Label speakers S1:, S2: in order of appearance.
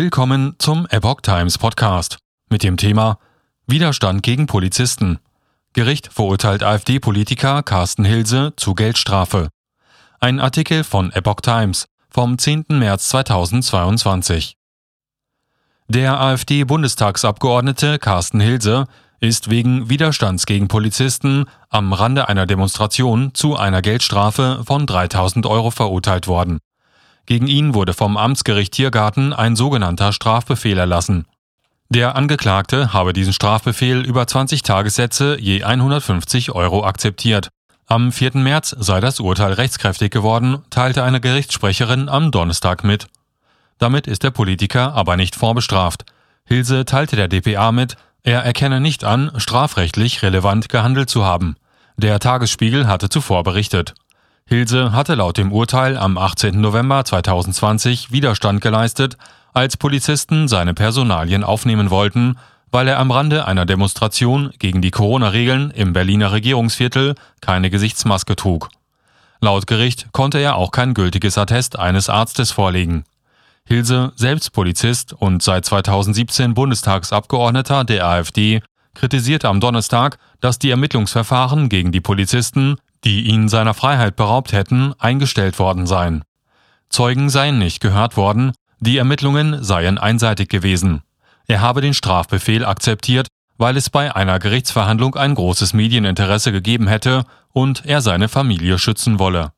S1: Willkommen zum Epoch Times Podcast mit dem Thema Widerstand gegen Polizisten. Gericht verurteilt AfD-Politiker Carsten Hilse zu Geldstrafe. Ein Artikel von Epoch Times vom 10. März 2022. Der AfD-Bundestagsabgeordnete Carsten Hilse ist wegen Widerstands gegen Polizisten am Rande einer Demonstration zu einer Geldstrafe von 3000 Euro verurteilt worden. Gegen ihn wurde vom Amtsgericht Tiergarten ein sogenannter Strafbefehl erlassen. Der Angeklagte habe diesen Strafbefehl über 20 Tagessätze je 150 Euro akzeptiert. Am 4. März sei das Urteil rechtskräftig geworden, teilte eine Gerichtssprecherin am Donnerstag mit. Damit ist der Politiker aber nicht vorbestraft. Hilse teilte der DPA mit, er erkenne nicht an, strafrechtlich relevant gehandelt zu haben. Der Tagesspiegel hatte zuvor berichtet. Hilse hatte laut dem Urteil am 18. November 2020 Widerstand geleistet, als Polizisten seine Personalien aufnehmen wollten, weil er am Rande einer Demonstration gegen die Corona-Regeln im Berliner Regierungsviertel keine Gesichtsmaske trug. Laut Gericht konnte er auch kein gültiges Attest eines Arztes vorlegen. Hilse, selbst Polizist und seit 2017 Bundestagsabgeordneter der AfD, kritisierte am Donnerstag, dass die Ermittlungsverfahren gegen die Polizisten die ihn seiner Freiheit beraubt hätten, eingestellt worden seien. Zeugen seien nicht gehört worden, die Ermittlungen seien einseitig gewesen. Er habe den Strafbefehl akzeptiert, weil es bei einer Gerichtsverhandlung ein großes Medieninteresse gegeben hätte und er seine Familie schützen wolle.